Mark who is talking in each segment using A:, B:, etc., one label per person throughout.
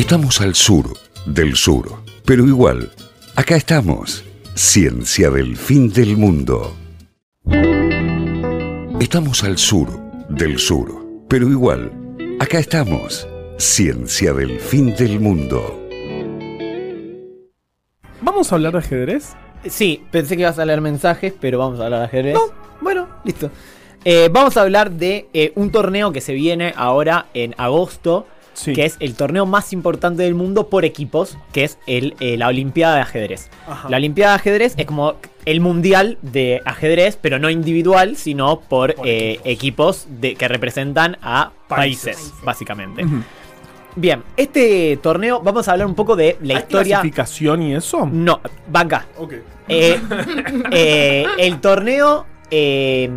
A: Estamos al sur del sur, pero igual, acá estamos. Ciencia del fin del mundo. Estamos al sur del sur, pero igual, acá estamos. Ciencia del fin del mundo.
B: ¿Vamos a hablar de ajedrez?
C: Sí, pensé que ibas a leer mensajes, pero vamos a hablar de ajedrez. No, bueno, listo. Eh, vamos a hablar de eh, un torneo que se viene ahora en agosto, que es el torneo más importante del mundo por equipos, que es el, eh, la Olimpiada de Ajedrez. La Olimpiada de Ajedrez es como el mundial de ajedrez, pero no individual, sino por, equipos, de, que representan a países, básicamente. Bien, este torneo, vamos a hablar un poco de la
B: ¿Hay
C: historia.
B: clasificación y eso?
C: No, banca.
B: Ok.
C: Eh, eh, el torneo eh,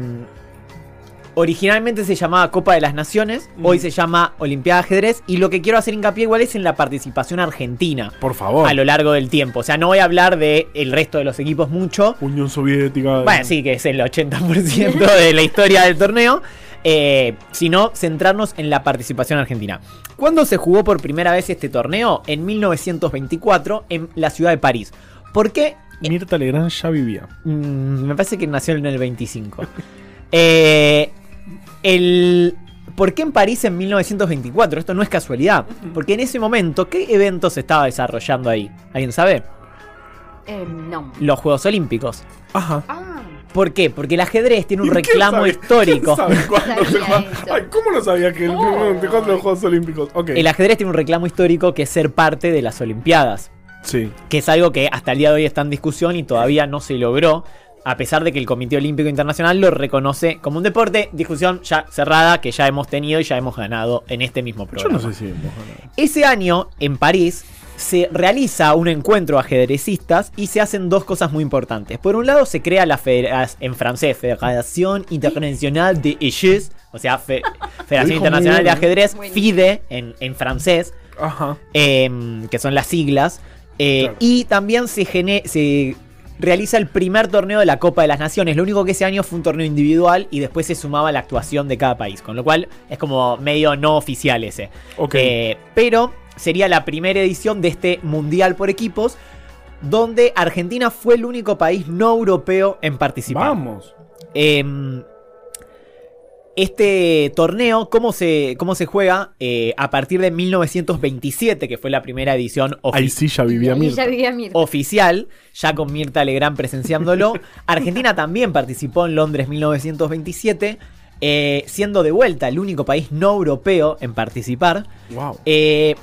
C: originalmente se llamaba Copa de las Naciones, hoy se llama Olimpiada de Ajedrez y lo que quiero hacer hincapié igual es en la participación argentina
B: Por favor.
C: a lo largo del tiempo. O sea, no voy a hablar de el resto de los equipos mucho.
B: Unión Soviética.
C: Bueno, sí, que es el 80% de la historia del torneo. eh, sino centrarnos en la participación argentina. ¿Cuándo se jugó por primera vez este torneo? En 1924 en la ciudad de París. ¿Por qué?
B: Mirta Legrand ya vivía.
C: Mm, me parece que nació en el 25. Eh, el, ¿Por qué en París en 1924? Esto no es casualidad. Porque en ese momento, ¿qué evento se estaba desarrollando ahí? ¿Alguien sabe?
D: Eh, no.
C: Los Juegos Olímpicos.
B: Ajá.
D: Ah,
C: ¿Por qué? Porque el ajedrez tiene un
B: ¿Y quién
C: reclamo
B: sabe-
C: histórico.
B: quién sabe cuándo se
D: Sabía
B: juega?
D: eso.
B: Ay, ¿cómo no sabía que el
D: Oh.
B: de los Juegos Olímpicos? Ok.
C: El ajedrez tiene un reclamo histórico que es ser parte de las Olimpiadas.
B: Sí.
C: que es algo que hasta el día de hoy está en discusión y todavía no se logró, a pesar de que el Comité Olímpico Internacional lo reconoce como un deporte, discusión ya cerrada que ya hemos tenido y ya hemos ganado en este mismo
B: Yo
C: programa.
B: no sé si hemos ganado.
C: Ese año, en París, se realiza un encuentro de ajedrecistas y se hacen dos cosas muy importantes. Por un lado, se crea la federa- en francés Federación Internacional de Ajedrez, o sea, Fe- Federación Internacional de. Ajedrez. FIDE en, en francés,
B: Ajá.
C: em, que son las siglas. Eh,
B: Claro.
C: Y también se, gene- se realiza el primer torneo de la Copa de las Naciones. Lo único que ese año fue un torneo individual y después se sumaba la actuación de cada país. Con lo cual es como medio no oficial ese.
B: Ok.
C: Eh, pero sería la primera edición de este Mundial por equipos. Donde Argentina fue el único país no europeo en participar.
B: Vamos.
C: Em, este torneo, ¿cómo se, cómo se juega? Eh, a partir de 1927, que fue la primera edición
B: Ahí
C: ofi-
B: sí ya vivía Mirta.
D: ya vivía Mirta.
C: oficial, ya con Mirta Legrand presenciándolo. Argentina también participó en Londres 1927, eh, siendo de vuelta el único país no europeo en participar.
B: Wow.
C: Eh,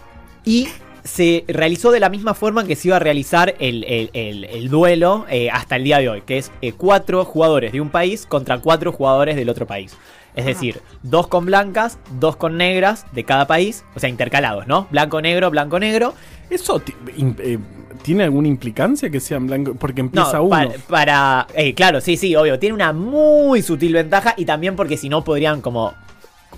C: y se realizó de la misma forma que se iba a realizar el, el- el- el duelo eh, hasta el día de hoy, que es eh, cuatro jugadores de un país contra cuatro jugadores del otro país. Es decir, dos con blancas, dos con negras de cada país, o sea, intercalados, ¿no? Blanco-negro, blanco-negro.
B: ¿Eso ti- im- eh, tiene alguna implicancia que sean blancos? Porque empieza
C: No,
B: uno.
C: para, para- eh, claro, sí, sí, obvio. Tiene una muy sutil ventaja y también porque si no podrían como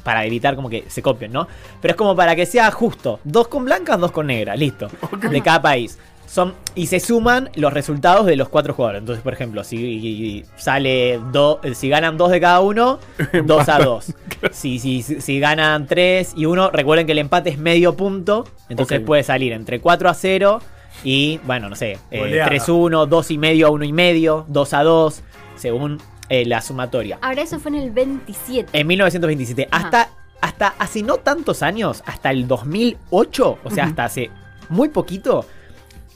C: para evitar como que se copien, ¿no? Pero es como para que sea justo. Dos con blancas, dos con negras, listo. De cada país. Son, y se suman los resultados de los cuatro jugadores. Entonces, por ejemplo, si sale do- si ganan dos de cada uno, dos a dos. Si, si, si ganan tres y uno, recuerden que el empate es medio punto. Entonces
B: Ok.
C: puede salir entre 4 a 0 y, bueno, no sé, eh,
B: Goleada.
C: 3-1, 2 y medio a 1 y medio, 2 a 2, según eh, la sumatoria.
D: Ahora eso fue en el 27.
C: En 1927,
D: Ajá.
C: hasta, hasta hace no tantos años, hasta el 2008, o sea,
B: Ujú.
C: hasta hace muy poquito,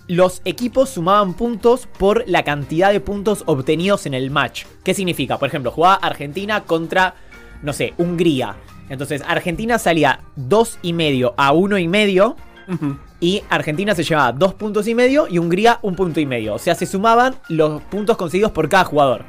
C: los equipos sumaban puntos por la cantidad de puntos obtenidos en el match. ¿Qué significa? Por ejemplo, jugaba Argentina contra, no sé, Hungría. Entonces, Argentina salía 2 y medio a 1 y medio.
B: Ujú.
C: Y Argentina se llevaba dos puntos y medio y Hungría un punto y medio. O sea, se sumaban los puntos conseguidos por cada jugador.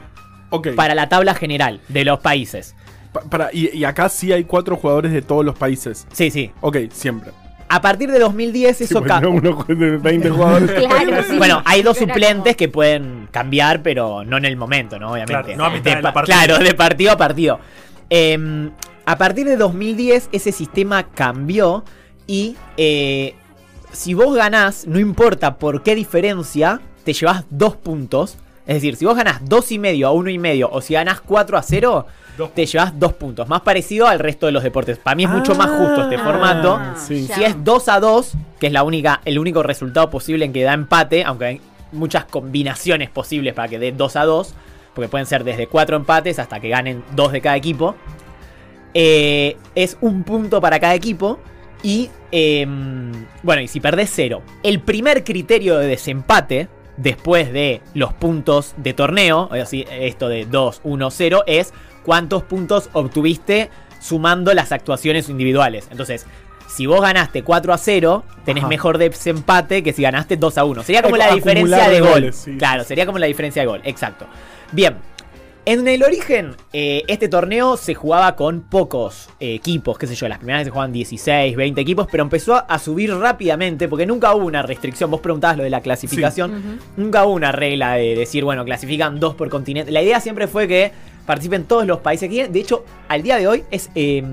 B: Ok.
C: Para la tabla general de los países.
B: Pa- para, y, y acá sí hay cuatro jugadores de todos los países.
C: Sí, sí.
B: Ok, siempre.
C: A partir de 2010
B: Sí,
C: eso cambió.
B: no, uno de 20 jugadores.
D: Claro, sí.
C: Bueno, hay dos
D: Pero
C: suplentes
D: como-
C: que pueden cambiar, pero no en el momento, ¿no? Obviamente.
E: Claro, no a mitad
C: De
E: de la
C: pa-
E: partida.
C: Claro, de partido a partido. Em, a partir de 2010 ese sistema cambió y eh, si vos ganás, no importa por qué diferencia, te llevas dos puntos. Es decir, si vos ganás dos y medio a uno y medio o si ganás 4 a 0,
E: Dos
C: te llevas dos puntos. Más parecido al resto de los deportes. Para mí es mucho más justo este
B: Ah,
C: formato.
B: sí.
C: Si es 2 a 2, que es la única, el único resultado posible en que da empate, aunque hay muchas combinaciones posibles para que dé 2 a 2, porque pueden ser desde 4 empates hasta que ganen 2 de cada equipo. eh, es un punto para cada equipo. Y em, bueno, y si perdés 0, el primer criterio de desempate después de los puntos de torneo, decir, esto de 2, 1, 0, es cuántos puntos obtuviste sumando las actuaciones individuales. Entonces, si vos ganaste 4 a 0, tenés
B: Ajá.
C: mejor desempate que si ganaste 2 a 1. Sería como
B: Ac-
C: la diferencia de gol.
B: goles, sí.
C: Claro, sería como la diferencia de gol, exacto. Bien, en el origen, eh, este torneo se jugaba con pocos eh, equipos, qué sé yo, las primeras veces se jugaban 16, 20 equipos, pero empezó a, a subir rápidamente porque nunca hubo una restricción. Vos preguntabas lo de la clasificación, nunca hubo una regla de decir, bueno, clasifican dos por continente. La idea siempre fue que participen todos los países que quieren. De hecho, al día de hoy es eh,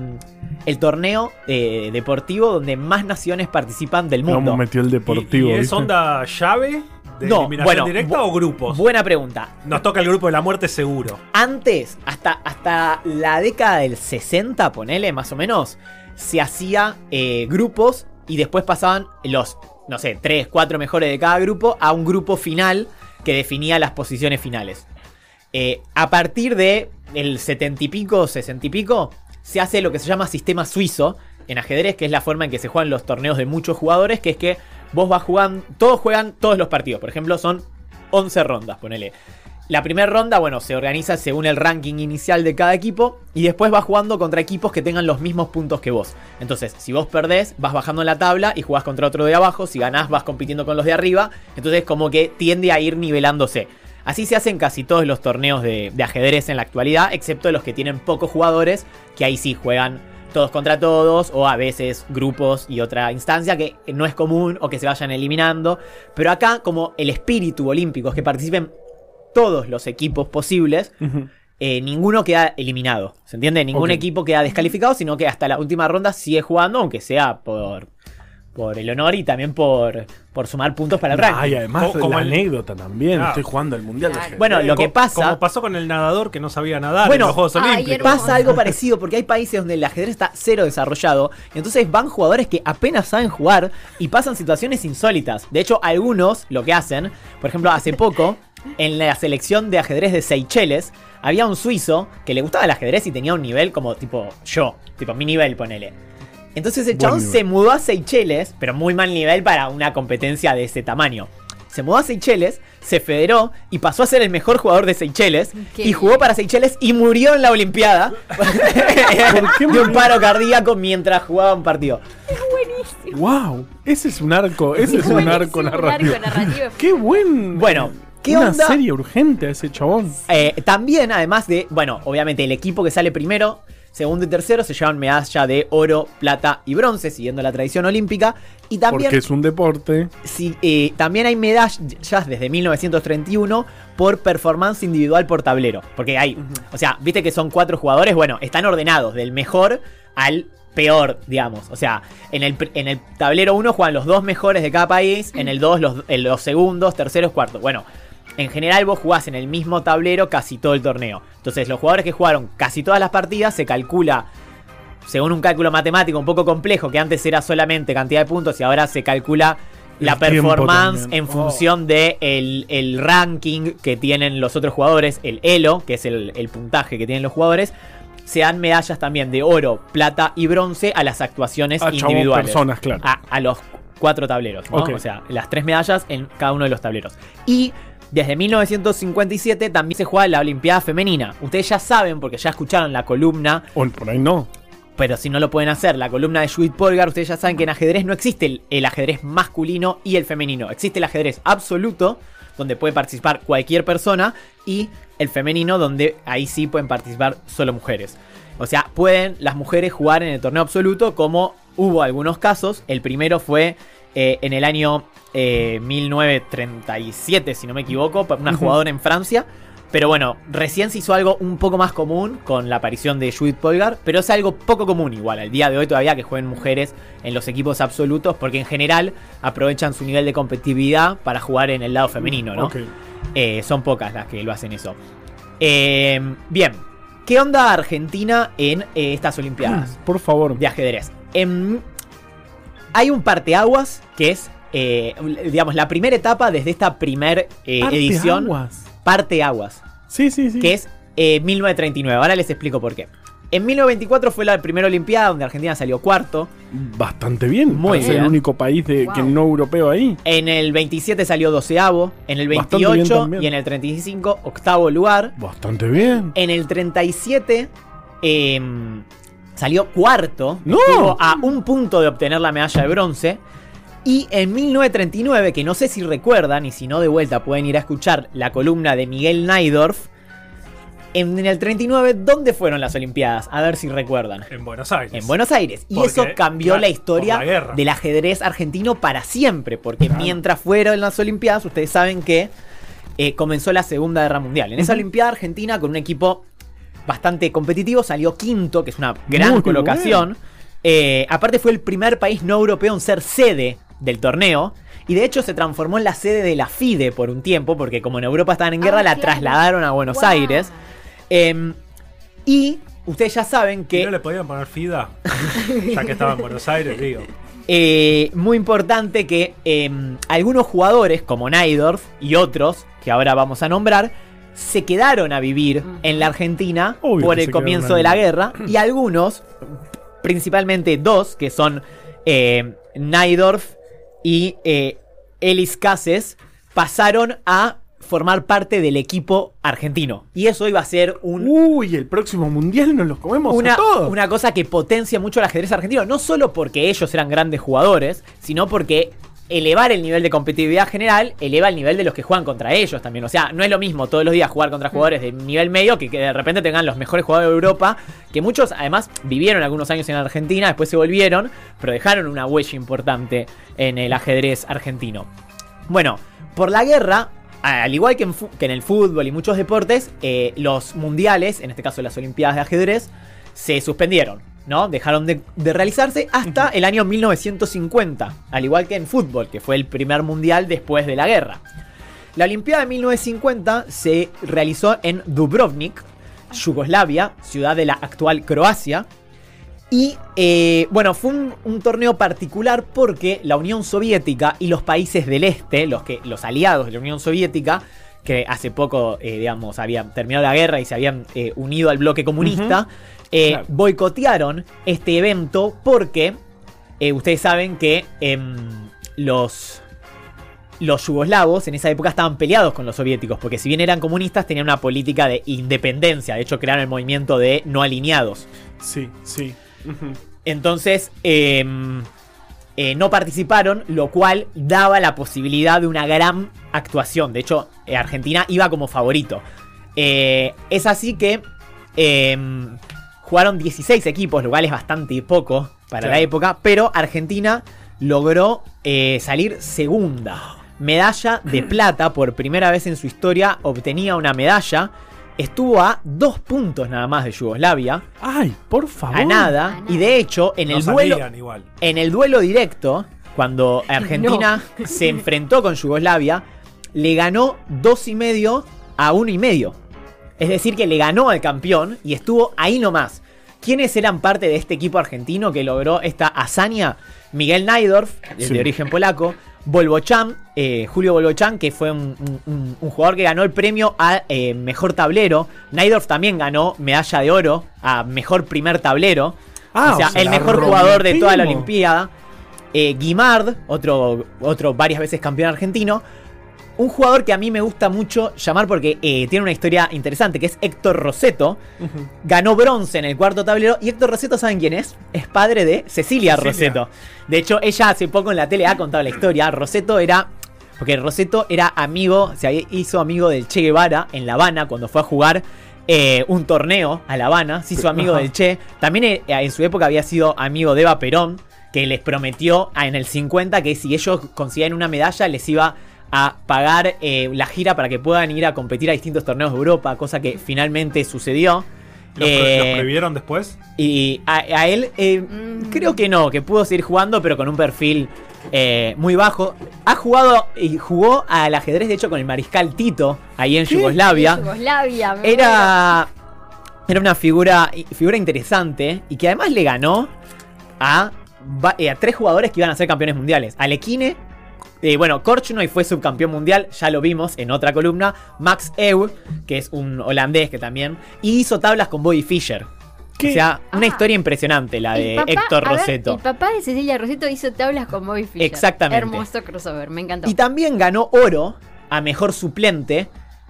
C: el torneo eh, deportivo donde más naciones participan del mundo.
B: Cómo metió el
E: ¿Y,
B: deportivo.
E: y es onda llave de
C: No,
E: eliminación
C: bueno,
E: directa
C: bu-
E: o grupos?
C: Buena pregunta.
E: Nos toca el grupo de la muerte seguro.
C: Antes, hasta, hasta la década del 60, ponele más o menos, se hacía eh, grupos y después pasaban los, no sé, 3, 4 mejores de cada grupo a un grupo final que definía las posiciones finales. Eh, a partir de el 70 y pico, 60 y pico, se hace lo que se llama sistema suizo en ajedrez, que es la forma en que se juegan los torneos de muchos jugadores, que es que vos vas jugando, todos juegan todos los partidos. Por ejemplo, son 11 rondas, ponele. La primera ronda, bueno, se organiza según el ranking inicial de cada equipo y después vas jugando contra equipos que tengan los mismos puntos que vos. Entonces, si vos perdés, vas bajando en la tabla y jugás contra otro de abajo. Si ganás, vas compitiendo con los de arriba. Entonces, como que tiende a ir nivelándose. Así se hacen casi todos los torneos de, de ajedrez en la actualidad, excepto los que tienen pocos jugadores, que ahí sí juegan todos contra todos, o a veces grupos y otra instancia que no es común o que se vayan eliminando. Pero acá, como el espíritu olímpico es que participen todos los equipos posibles, eh, ninguno queda eliminado. ¿Se entiende? Ningún equipo queda descalificado, sino que hasta la última ronda sigue jugando, aunque sea por, por el honor y también por, por sumar puntos para el ranking.
B: Ay, además,
E: Co- como
B: la
E: el-
B: anécdota también.
E: Ah.
B: Estoy jugando el mundial de
D: Claro.
B: ajedrez.
C: Bueno, lo que pasa.
E: Como pasó con el nadador que no sabía nadar
C: Bueno,
E: en los Juegos
D: ay,
E: Olímpicos.
C: Pasa algo parecido porque hay países donde el ajedrez está cero desarrollado y entonces van jugadores que apenas saben jugar y pasan situaciones insólitas. De hecho, algunos lo que hacen, por ejemplo, hace poco, en la selección de ajedrez de Seychelles, había un suizo que le gustaba el ajedrez y tenía un nivel como tipo yo, tipo mi nivel, ponele. Entonces el chabón se mudó a Seychelles, pero muy mal nivel para una competencia de ese tamaño. Se mudó a Seychelles, se federó y pasó a ser el mejor jugador de Seychelles
D: Qué
C: y jugó para Seychelles y murió en la Olimpiada
B: qué
C: de un paro cardíaco mientras jugaba un partido.
B: ¡Wow! Ese es un arco. Ese es un
D: Buenísimo,
B: arco
D: un
B: narrativo.
D: arco narrativo.
B: ¡Qué buen!
C: Bueno, ¿qué
B: Una
C: onda?
B: serie urgente a ese chabón.
C: Eh, también, además de, bueno, obviamente el equipo que sale primero, segundo y tercero se llevan medalla de oro, plata y bronce, siguiendo la tradición olímpica. Y también,
B: Porque es un deporte.
C: sí, eh, también hay medallas desde 1931 por performance individual por tablero. Porque hay, o sea, viste que son cuatro jugadores, bueno, están ordenados del mejor al peor, digamos. O sea, en el, en el tablero 1 juegan los dos mejores de cada país, en el 2 los, los segundos, terceros, cuartos. Bueno, en general vos jugás en el mismo tablero casi todo el torneo. Entonces los jugadores que jugaron casi todas las partidas se calcula, según un cálculo matemático un poco complejo, que antes era solamente cantidad de puntos y ahora se calcula la
B: El
C: performance en función de el, el ranking que tienen los otros jugadores, el elo, que es el, el puntaje que tienen los jugadores. Se dan medallas también de oro, plata y bronce a las actuaciones
B: A chabón
C: individuales.
B: personas, claro.
C: A, a los cuatro tableros. O sea, las tres medallas en cada uno de los tableros. Y desde 1957 también se juega la Olimpiada Femenina. Ustedes ya saben, porque ya escucharon la columna,
B: O por ahí no.
C: pero si no lo pueden hacer, la columna de Judith Polgar, ustedes ya saben que en ajedrez no existe el, el ajedrez masculino y el femenino. Existe el ajedrez absoluto, donde puede participar cualquier persona, y el femenino, donde ahí sí pueden participar solo mujeres. O sea, pueden las mujeres jugar en el torneo absoluto, como hubo algunos casos. El primero fue eh, en el año eh, 1937, si no me equivoco, una jugadora en Francia. Pero bueno, recién se hizo algo un poco más común con la aparición de Judith Polgar, pero es algo poco común igual al día de hoy todavía que jueguen mujeres en los equipos absolutos, porque en general aprovechan su nivel de competitividad para jugar en el lado femenino, ¿no? Eh, son pocas las que lo hacen eso. Eh, bien, ¿Qué onda Argentina en eh, estas Olimpiadas
B: Por favor.
C: de ajedrez? Em, hay un parteaguas que es, eh, digamos, la primera etapa desde esta primer eh,
B: Parte
C: edición.
B: aguas.
C: Parteaguas,
B: Sí, sí, sí.
C: que es eh, 1939. Ahora les explico por qué. En 1924 fue la primera Olimpiada donde Argentina salió cuarto.
B: Bastante bien.
C: Muy bien.
B: el único país de, que no europeo ahí.
C: En el 27 salió doceavo. En el
B: Bastante bien
C: 28
B: también.
C: y en el 35 octavo lugar.
B: Bastante bien.
C: En el 37 em, salió cuarto.
B: ¡No!
C: Estuvo a un punto de obtener la medalla de bronce. Y en 1939, que no sé si recuerdan, y si no de vuelta pueden ir a escuchar la columna de Miguel Naidorf. En el 39, ¿dónde fueron las Olimpiadas? A ver si recuerdan.
E: En Buenos Aires.
C: En Buenos Aires. Y
E: Porque,
C: eso cambió
E: claro,
C: la historia
E: la
C: del ajedrez argentino para siempre. Porque mientras fueron las Olimpiadas, ustedes saben que eh, comenzó la Segunda Guerra Mundial. En esa Olimpiada Argentina, con un equipo bastante competitivo, salió quinto, que es una gran
B: Muy
C: colocación. Eh, aparte fue el primer país no europeo en ser sede del torneo. Y de hecho se transformó en la sede de la FIDE por un tiempo, porque como en Europa estaban en guerra,
D: Ah,
C: la
D: claro.
C: trasladaron a Buenos. Aires. Em, y ustedes ya saben
E: ¿Y
C: que
E: no le podían poner FIDA? ya que estaba en Buenos Aires, digo.
C: Eh, muy importante que eh, algunos jugadores como Naidorf y otros, que ahora vamos a nombrar, se quedaron a vivir en la Argentina
B: Obvio
C: por el comienzo de la guerra y algunos, principalmente dos, que son eh, Naidorf y eh, Elis Cases, pasaron a formar parte del equipo argentino. Y eso iba a ser un,
B: Uy, el próximo mundial nos los comemos
C: una,
B: a todos.
C: una cosa que potencia mucho el ajedrez argentino, no solo porque ellos eran grandes jugadores, sino porque elevar el nivel de competitividad general eleva el nivel de los que juegan contra ellos también. O sea, no es lo mismo todos los días jugar contra jugadores de nivel medio que, que de repente tengan los mejores jugadores de Europa, que muchos además vivieron algunos años en Argentina, después se volvieron, pero dejaron una huella importante en el ajedrez argentino. Bueno, por la guerra, al igual que en, fu- que en el fútbol y muchos deportes, eh, los mundiales, en este caso las Olimpiadas de ajedrez, se suspendieron, ¿no? Dejaron de, de realizarse hasta el año 1950, al igual que en fútbol, que fue el primer mundial después de la guerra. La Olimpiada de 1950 se realizó en Dubrovnik, Yugoslavia, ciudad de la actual Croacia. Y eh, bueno, fue un, un torneo particular porque la Unión Soviética y los países del este, los, que, los aliados de la Unión Soviética, que hace poco, eh, digamos, habían terminado la guerra y se habían eh, unido al bloque comunista, eh,
B: Claro.
C: boicotearon este evento porque eh, ustedes saben que em, los, los yugoslavos en esa época estaban peleados con los soviéticos, porque si bien eran comunistas, tenían una política de independencia. De hecho, crearon el movimiento de no alineados.
B: Sí, sí.
C: Entonces, eh, eh, no participaron, lo cual daba la posibilidad de una gran actuación. De hecho, eh, Argentina iba como favorito. Eh, es así que eh, jugaron 16 equipos, lo cual es bastante poco para
B: Claro.
C: la época, pero Argentina logró eh, salir segunda. Medalla de plata, por primera vez en su historia obtenía una medalla. Estuvo a dos puntos nada más de Yugoslavia
B: Ay, por favor.
C: a nada.
D: A nada.
C: Y de hecho, en
E: no
C: el duelo.
E: igual.
C: En el duelo directo, cuando Argentina se enfrentó con Yugoslavia, le ganó dos y medio a uno y medio. Es decir, que le ganó al campeón y estuvo ahí nomás. ¿Quiénes eran parte de este equipo argentino que logró esta hazaña? Miguel Naidorf, de,
B: Sí.
C: de origen polaco, Volbochan, eh, Julio Volbochan, que fue un, un- un- un jugador que ganó el premio a eh, mejor tablero. Naidorf también ganó medalla de oro a mejor primer tablero.
B: Ah,
C: o sea,
B: o sea,
C: el mejor jugador de toda la. Olimpiada. Eh, Guimard, otro, otro varias veces campeón argentino. Un jugador que a mí me gusta mucho llamar porque eh, tiene una historia interesante, que es Héctor Roseto. Ganó bronce en el cuarto tablero. Y Héctor Roseto, ¿saben quién es? Es padre de Cecilia,
E: Cecilia.
C: Roseto. De hecho, ella hace poco en la tele ha contado la historia. Roseto era. Porque Roseto era amigo, se hizo amigo del Che Guevara en La Habana cuando fue a jugar eh, un torneo a La Habana. Se hizo amigo
B: Ajá.
C: del Che. También eh, en su época había sido amigo de Eva Perón, que les prometió en el 50 que si ellos conseguían una medalla les iba a pagar eh, la gira para que puedan ir a competir a distintos torneos de Europa, cosa que finalmente sucedió.
E: ¿Los,
C: Eh,
E: los prohibieron después?
C: y a, a él, eh,
D: Mm.
C: creo que no, que pudo seguir jugando, pero con un perfil eh, muy bajo. Ha jugado y jugó al ajedrez, de hecho, con el mariscal Tito, ahí en Yugoslavia.
D: Yugoslavia. me.
C: Era. era una figura, figura interesante y que además le ganó a, eh, a tres jugadores que iban a ser campeones mundiales. Alekhine, eh, bueno, Korchnoi fue subcampeón mundial, ya lo vimos en otra columna. Max Euwe, que es un holandés que también, y hizo tablas con Bobby Fischer.
B: ¿Qué?
C: O sea, una
D: Ah.
C: historia impresionante la de
D: papá-
C: Héctor
D: ver,
C: Roseto.
D: el papá de Cecilia Roseto hizo tablas con Bobby Fischer.
C: Exactamente.
D: Hermoso crossover, me encantó.
C: Y también ganó oro a mejor suplente.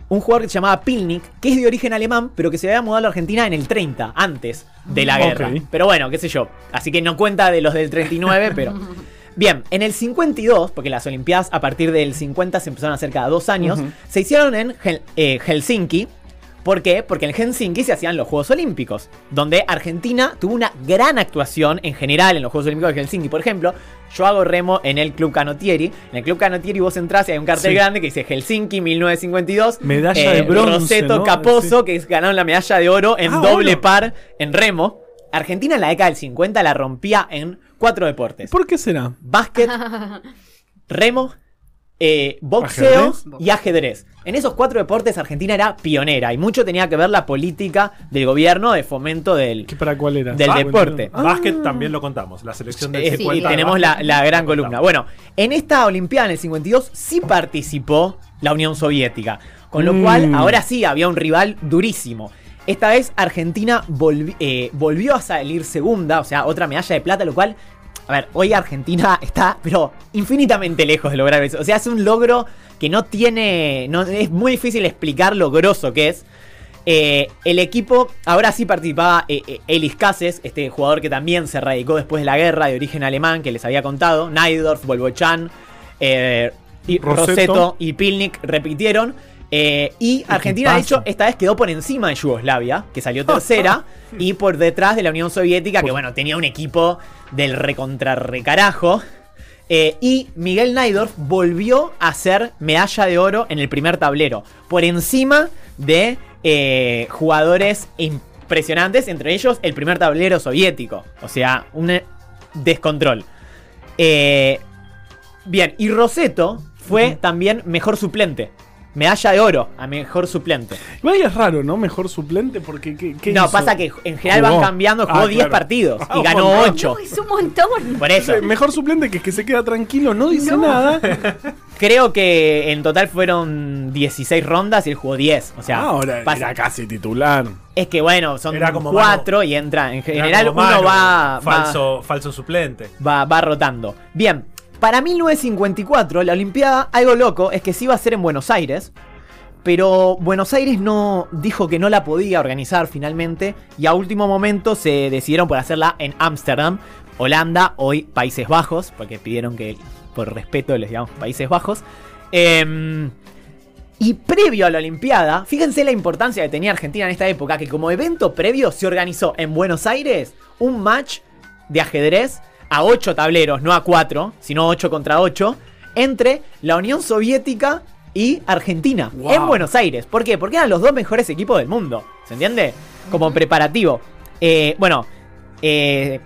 C: Un jugador que se llamaba Pilnik, que es de origen alemán, pero que se había mudado a la Argentina en el 30, antes de la guerra. Pero bueno, qué sé yo. Así que no cuenta de los del 39, pero. Bien, en el 52, porque las Olimpiadas a partir del 50 se empezaron a hacer cada dos años, se hicieron en Hel- eh, Helsinki. ¿Por qué? Porque en Helsinki se hacían los Juegos Olímpicos, donde Argentina tuvo una gran actuación en general en los Juegos Olímpicos de Helsinki. Por ejemplo, yo hago remo en el Club Canottieri. En el Club Canottieri vos entras y hay un cartel
B: Sí.
C: grande que dice Helsinki 1952.
B: Medalla de bronce,
C: Roseto
B: ¿no?
C: Caposo,
B: Sí.
C: que ganaron la medalla de oro en
B: Ah,
C: doble par en remo. Argentina en la década del 50 la rompía en cuatro deportes.
B: ¿Por qué será?
C: Básquet, remo, eh, boxeo
B: ¿Ajedrez?
C: y ajedrez. En esos cuatro deportes Argentina era pionera y mucho tenía que ver la política del gobierno de fomento del...
B: ¿Qué para cuál era?
C: Del
B: Ah,
C: deporte.
B: bueno.
E: Básquet también lo contamos. La selección del
C: Eh,
E: 50
C: y
E: de
C: tenemos la, la gran columna. Bueno, en esta Olimpiada en el 52 sí participó la Unión Soviética. Con lo
B: Mm.
C: cual, ahora sí había un rival durísimo. Esta vez Argentina volvi- eh, volvió a salir segunda, o sea, otra medalla de plata, lo cual, a ver, hoy Argentina está, pero infinitamente lejos de lograr eso. O sea, es un logro que no tiene, no, es muy difícil explicar lo grosso que es. Eh, el equipo, ahora sí participaba eh, eh, Elis Cases, este jugador que también se radicó después de la guerra, de origen alemán, que les había contado. Naidorf, Volvochan, y
B: Roseto.
C: Roseto. y Pilnik repitieron. Eh, y Argentina, de hecho, esta vez quedó por encima de Yugoslavia, que salió tercera, y por detrás de la Unión Soviética, que bueno, tenía un equipo del recontrarrecarajo. Eh, y Miguel Naidorf volvió a ser medalla de oro en el primer tablero, por encima de eh, jugadores impresionantes, entre ellos el primer tablero soviético. O sea, un eh, descontrol. Eh, bien, y Roseto fue también mejor suplente. Medalla de oro a mejor suplente.
B: Igual es raro, ¿no? Mejor suplente porque ¿qué, qué
C: no,
B: hizo?
C: pasa que en general
B: Jugó.
C: van cambiando, jugó
B: Ah,
C: 10
B: claro.
C: partidos
B: Ah,
C: y
B: un
C: ganó
B: montón.
C: 8.
D: No, es un montón.
C: Por eso.
B: Eh, Mejor suplente que es que se queda tranquilo, no dice
D: No.
B: nada.
C: Creo que en total fueron 16 rondas y él jugó 10. O sea,
B: Ahora
C: pasa-
B: era casi titular.
C: es que bueno, son
E: Era como
C: 4 y entra. En
E: Era
C: general uno va,
E: Falso, falso suplente.
C: va, va rotando. Bien, para 1954, la Olimpiada, algo loco, es que sí iba a ser en Buenos Aires. Pero Buenos Aires no dijo que no la podía organizar finalmente. Y a último momento se decidieron por hacerla en Ámsterdam, Holanda, hoy Países Bajos, porque pidieron que por respeto les llamamos Países Bajos. Em, y previo a la Olimpiada, fíjense la importancia que tenía Argentina en esta época, que como evento previo se organizó en Buenos Aires un match de ajedrez a 8 tableros, no a 4, sino 8 contra 8, entre la Unión Soviética y Argentina,
B: Wow.
C: en Buenos Aires. ¿Por qué? Porque eran los dos mejores equipos del mundo, ¿se entiende? Como preparativo. Eh, bueno, eh,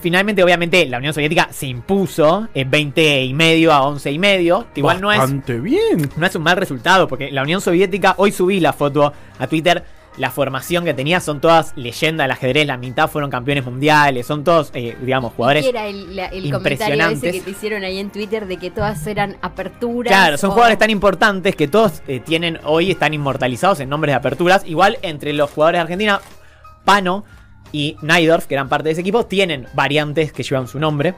C: finalmente obviamente la Unión Soviética se impuso en 20 y medio a 11 y medio, igual no es
B: Bastante bien.
C: no es un mal resultado, porque la Unión Soviética, hoy subí la foto a Twitter, la formación que tenía son todas leyendas del ajedrez, la mitad fueron campeones mundiales, son todos, eh, digamos, jugadores...
D: ¿Qué era el, la- el comentario ese que te hicieron ahí en Twitter de que todas eran aperturas?
C: Claro, son
D: o-
C: jugadores tan importantes que todos eh, tienen hoy están inmortalizados en nombres de aperturas. Igual entre los jugadores de Argentina, Pano y Naidorf, que eran parte de ese equipo, tienen variantes que llevan su nombre.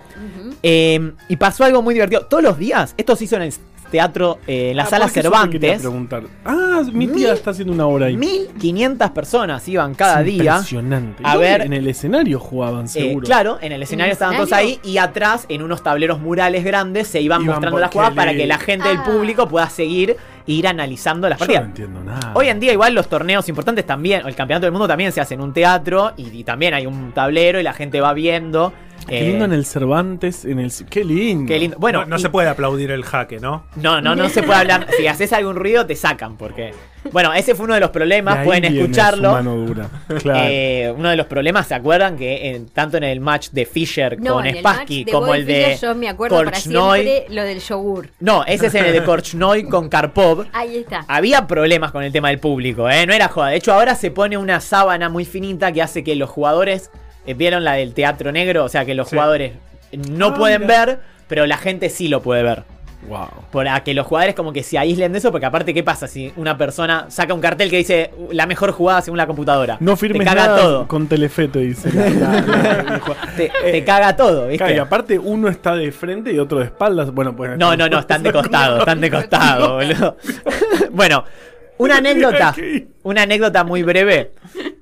C: Eh, y pasó algo muy divertido. Todos los días, esto se hizo en el teatro, eh, en la
B: Ah,
C: sala Cervantes.
B: preguntar. Ah, mi tía
C: Mil-
B: está haciendo una obra ahí.
C: 1500 personas iban cada
B: Es
C: día.
B: Impresionante.
C: A
B: ¿Y
C: ver-
B: En el escenario jugaban,
C: Eh,
B: seguro.
C: claro, en el escenario
D: el
C: estaban todos ahí y atrás, en unos tableros murales grandes, se iban,
B: Iban
C: mostrando las jugadas para que la gente del
D: Ah.
C: público pueda seguir e ir analizando las
B: Yo no
C: partidas.
B: entiendo nada.
C: Hoy en día igual los torneos importantes también, el campeonato del mundo también se hace en un teatro y, y también hay un tablero y la gente va viendo.
B: Qué lindo en el Cervantes, en el... Qué lindo.
C: Qué lindo. Bueno,
E: no, no
C: y-
E: se puede aplaudir el jaque, ¿no?
C: No, no, no se puede hablar. Si haces algún ruido, te sacan. Porque. Bueno, ese fue uno de los problemas. Pueden escucharlo.
B: su mano dura. Claro.
C: Eh, uno de los problemas, ¿se acuerdan? Que en- tanto en el match de Fisher
D: No,
C: con
D: en el
C: Spassky como el de
D: Fischer yo me acuerdo para
C: Korchnoi.
D: siempre lo del yogur.
C: No, ese es el de Korchnoi con Karpov.
D: Ahí está.
C: Había problemas con el tema del público, ¿eh? No era joda. De hecho, ahora se pone una sábana muy finita que hace que los jugadores. Eh, ¿Vieron la del teatro negro? O sea, que los
E: Sí.
C: jugadores no
B: Ah,
C: pueden
B: mira.
C: ver, pero la gente sí lo puede ver.
B: wow.
C: Para que los jugadores como que se aíslen de eso, porque aparte, ¿qué pasa si una persona saca un cartel que dice "Uh, la mejor jugada según la computadora?
B: No
C: te
B: firmes
C: caga
B: nada
C: todo.
B: con Telefe, te dice. la- la- la- el jugador.
C: Te, te caga todo,
B: y aparte uno está de frente y otro de espaldas. Bueno, pues.
C: No, no, no, están de costado, están de costado, boludo. bueno, una anécdota, una anécdota muy breve.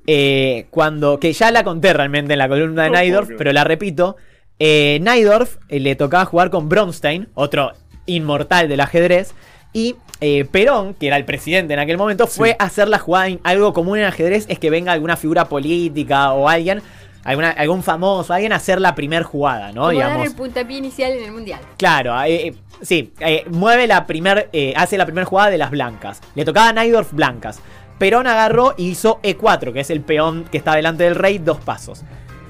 C: Eh, cuando, que ya la conté realmente en la columna de
B: No,
C: Naidorf, pero la repito. Eh, Naidorf eh, le tocaba jugar con Bronstein, otro inmortal del ajedrez. Y eh, Perón, que era el presidente en aquel momento, fue a hacer la jugada. en- Algo común en ajedrez es que venga alguna figura política o alguien, alguna, algún famoso, alguien a hacer la primer jugada, ¿no?
D: Como dar
C: Digamos.
D: el puntapié inicial en el mundial.
C: Claro, eh, sí, eh, mueve la primer, hace la primera jugada de las blancas. Le tocaba a Naidorf blancas. Perón agarró y hizo E4, que es el peón que está delante del rey, dos pasos.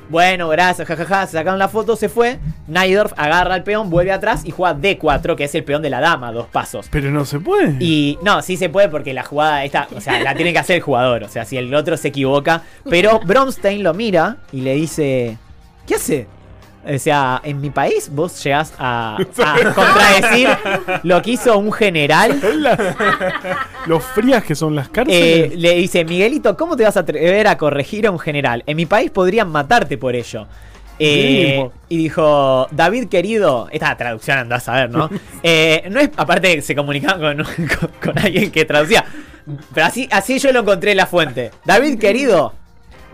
C: Bueno, gracias, jajaja, se sacaron la foto, se fue. Naidorf agarra al peón, vuelve atrás y juega D4, que es el peón de la dama, dos pasos.
B: Pero no se puede.
C: Y no, sí se puede porque la jugada esta, o sea, la tiene que hacer el jugador. O sea, si el otro se equivoca. Pero Bronstein lo mira y le dice: ¿Qué hace? O sea, en mi país vos llegás a, a contradecir lo que hizo un general.
B: Los frías que son las
C: Eh,
B: cárceles.
C: le dice, Miguelito, ¿cómo te vas a atrever a corregir a un general? En mi país podrían matarte por ello. Eh, y dijo, David querido, esta traducción andás a saber, ¿no? Eh, no es, aparte se comunicaban con, con- con alguien que traducía, pero así, así yo lo encontré en la fuente. David querido,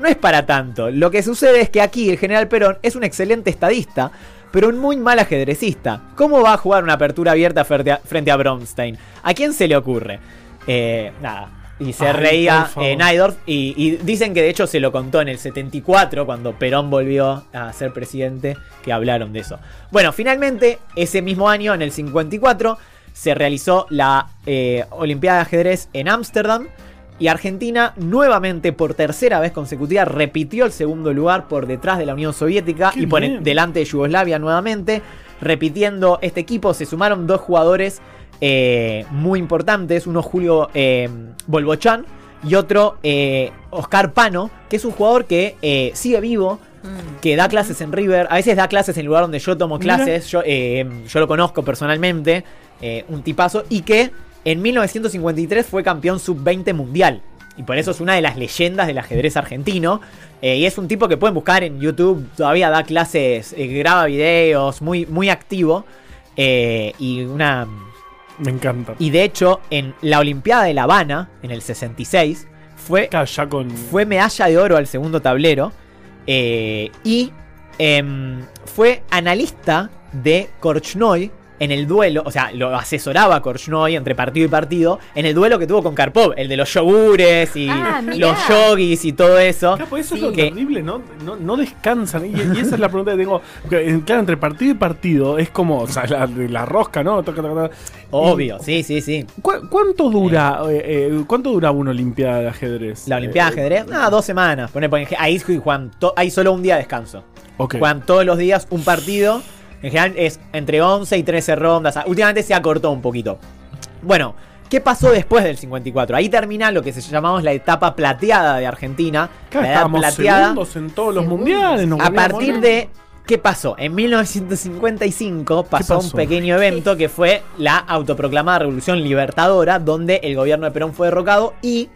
C: no es para tanto. Lo que sucede es que aquí el general Perón es un excelente estadista, pero un muy mal ajedrecista. ¿Cómo va a jugar una apertura abierta frente a, frente a Bronstein? ¿A quién se le ocurre? Eh, nada. Y se
B: Ay,
C: reía eh, Naidorf y, y dicen que de hecho se lo contó en el 74 cuando Perón volvió a ser presidente que hablaron de eso. Bueno, finalmente ese mismo año, en el 54, se realizó la eh, Olimpiada de Ajedrez en Ámsterdam y Argentina nuevamente por tercera vez consecutiva repitió el segundo lugar por detrás de la Unión Soviética
B: Qué
C: y por
B: bien.
C: delante de Yugoslavia nuevamente. Repitiendo este equipo se sumaron dos jugadores eh, muy importantes, uno Julio eh, Bolbochan y otro eh, Oscar Pano, que es un jugador que eh, sigue vivo, que da clases en River, a veces da clases en el lugar donde yo tomo clases, yo, eh, yo lo conozco personalmente, eh, un tipazo, y que en 1953 fue campeón sub-20 mundial. Y por eso es una de las leyendas del ajedrez argentino. Eh, y es un tipo que pueden buscar en YouTube, todavía da clases, eh, graba videos, muy, muy activo. Eh, y una
B: Me encanta.
C: y de hecho, en la Olimpiada de La Habana, en el 66, fue,
B: con.
C: fue medalla de oro al segundo tablero. y em, fue analista de Korchnoi en el duelo, o sea, lo asesoraba Korchnoi entre partido y partido, en el duelo que tuvo con Karpov, el de los yogures y
D: Ah,
C: los yogis y todo eso.
B: Claro, pues eso
D: Sí.
B: es lo
C: Que-
B: terrible, ¿no? No, no descansan. Y, y esa es la pregunta que tengo. Eh, Claro, entre partido y partido es como o sea, la, rosca, ¿no? Toca, toca, toca.
C: Obvio, sí, sí, sí.
B: ¿Cu- ¿Cuánto dura eh, eh, cuánto dura una olimpiada de ajedrez?
C: La Olimpiada de
B: Eh,
C: ajedrez, nada, dos semanas. Pone, pone, ahí juegan to- hay solo un día de descanso.
B: ok.
C: Juegan todos los días un partido. En general es entre 11 y 13 rondas. Ah, Últimamente se acortó un poquito. Bueno, ¿qué pasó después del 54? Ahí termina lo que se llamamos la etapa plateada de Argentina.
B: Acá
C: la edad plateada.
B: segundos en todos los
D: Segundos.
B: mundiales. nos
C: A partir de. ¿Qué pasó? En 1955 pasó,
B: pasó?
C: un pequeño evento que fue la autoproclamada Revolución Libertadora, donde el gobierno de Perón fue derrocado y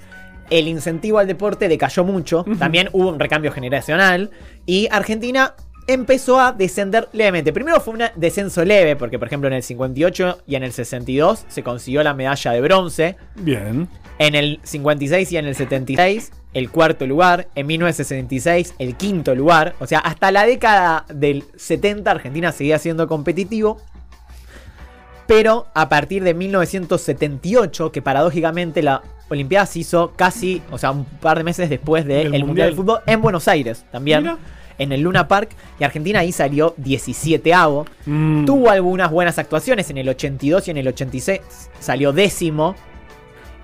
C: el incentivo al deporte decayó mucho. También hubo un recambio generacional y Argentina empezó a descender levemente. Primero fue un descenso leve, porque por ejemplo en el 58 y en el 62 se consiguió la medalla de bronce.
B: Bien.
C: En el 56 y en el 76, el cuarto lugar. En 1966, el quinto lugar. O sea, hasta la década del 70, Argentina seguía siendo competitivo. Pero a partir de 1978, que paradójicamente la Olimpiada se hizo casi, o sea, un par de meses después del
B: Del
C: Mundial de. Fútbol en Buenos Aires también.
B: Mira.
C: En el Luna Park y Argentina ahí salió 17avo.
B: Mm.
C: Tuvo algunas buenas actuaciones en el 82 y en el 86 salió décimo.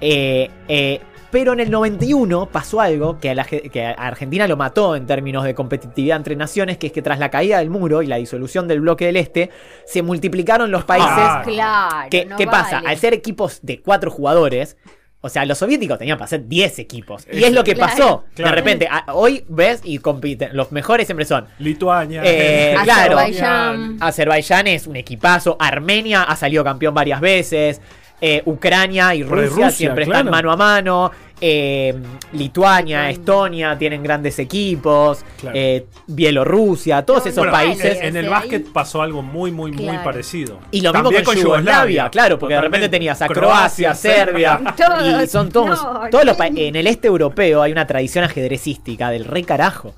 C: Eh, eh, pero en el 91 pasó algo que a, la ge- que a Argentina lo mató en términos de competitividad entre naciones, que es que tras la caída del muro y la disolución del bloque del Este, se multiplicaron los países
E: Ah.
D: Claro.
C: ¿Qué,
D: no
C: qué pasa? Al ser equipos de cuatro jugadores, o sea, los soviéticos tenían para ser 10 equipos. Y es lo que
D: Claro.
C: pasó.
E: Claro.
C: De repente, a- hoy ves y compiten. Los mejores siempre son.
E: Lituania.
C: Eh, claro.
D: Azerbaiyán.
C: Azerbaiyán es un equipazo. Armenia ha salido campeón varias veces. eh, Ucrania y Rusia,
B: Rusia,
C: siempre
B: claro.
C: están mano a mano. Eh, Lituania, Estonia tienen grandes equipos.
B: Claro.
C: eh, Bielorrusia, todos esos
E: Bueno,
C: países.
E: En, en el básquet pasó algo muy, muy, muy parecido.
C: Y lo mismo
E: También
C: con Yugoslavia, claro, porque de repente tenías a Croacia, Serbia,
D: Todos,
C: y son todos,
D: no,
C: todos los
D: ¿qué?
C: pa- en el este europeo hay una tradición ajedrecística del re carajo.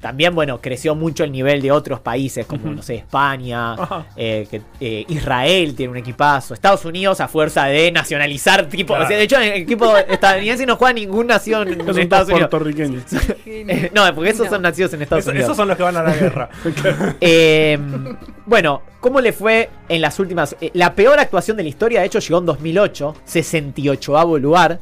C: También, bueno, creció mucho el nivel de otros países, como, no sé, España, eh, que, eh, Israel tiene un equipazo, Estados Unidos a fuerza de nacionalizar tipo, o sea, de hecho, el equipo estadounidense no juega ningún nación en Estados Unidos.
B: puertorriqueños.
C: Eh, no, porque esos
D: No.
C: son nacidos en Estados Unidos.
E: esos son los que van a la guerra.
C: Eh, bueno, ¿cómo le fue en las últimas? la peor actuación de la historia, de hecho, llegó en 2008, 68avo lugar.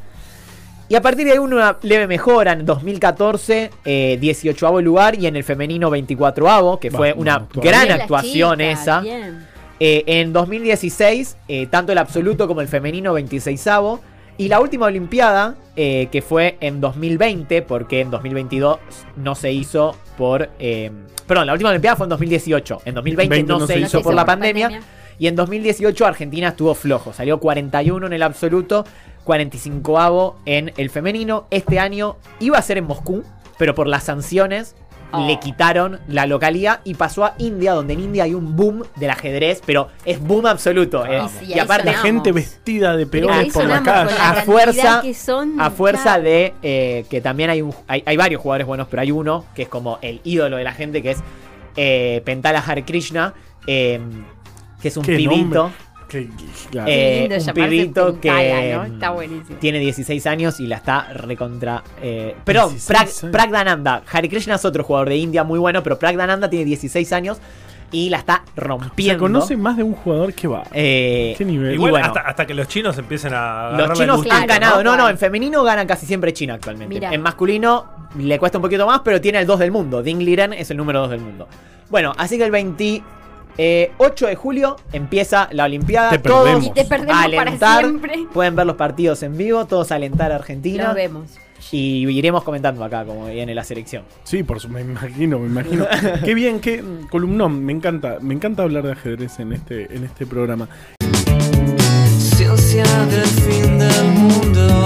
C: Y a partir de ahí una leve mejora en 2014, eh, 18avo lugar y en el femenino 24avo, que fue una gran
D: Bien,
C: actuación
D: chica,
C: esa. Eh, en 2016, eh, tanto el absoluto como el femenino 26avo. Y la última Olimpiada, eh, que fue en 2020, porque en 2022 no se hizo por... eh, perdón, la última Olimpiada fue en 2018. En 2020 no, se hizo por la pandemia. Y en 2018 Argentina estuvo flojo. Salió 41 en el absoluto, 45avo en el femenino. Este año iba a ser en Moscú, pero por las sanciones
D: Oh.
C: le quitaron la localidad y pasó a India, donde en India hay un boom del ajedrez, pero es boom absoluto. eh.
D: Y sí,
C: y
D: ahí
C: aparte,
D: sonamos.
B: Gente vestida de peones por la calle.
D: la
C: A fuerza-
D: que son,
C: a fuerza
D: claro.
C: de eh, que también hay, un, hay, hay varios jugadores buenos, pero hay uno que es como el ídolo de la gente, que es eh, Pentala Hare Krishna, eh, que es un pibito.
B: nombre. Claro.
C: Eh, un pibito que,
D: ¿no? Está buenísimo.
C: Tiene 16 años y la está recontra. Eh, perdón,
B: 16
C: Prag-. Pragdananda. Hare Krishna es otro jugador de India muy bueno, pero Pragdananda tiene 16 años y la está
B: Se
C: rompiendo.
B: conoce más de un jugador que va.
C: Eh,
B: ¿Qué nivel?
C: y
E: Igual
C: bueno,
E: hasta, hasta que los chinos empiecen a
C: los chinos han ganado. No, no, en femenino gana casi siempre China actualmente.
D: Mira.
C: En masculino le cuesta un poquito más, pero tiene el 2 del mundo. Ding Liren es el número 2 del mundo. Bueno, así que el 28 de julio empieza la Olimpiada.
B: Te
C: todos
B: perdemos.
D: Y te perdemos
C: a
D: para
C: alentar.
D: siempre.
C: Pueden ver los partidos en vivo, todos alentar a Argentina.
D: Nos vemos.
C: Y iremos comentando acá como viene la selección.
B: Sí, por su, me imagino, me imagino. qué bien, qué columnón, me encanta, me encanta hablar de ajedrez en este, en este programa.
F: Ciencia del fin del mundo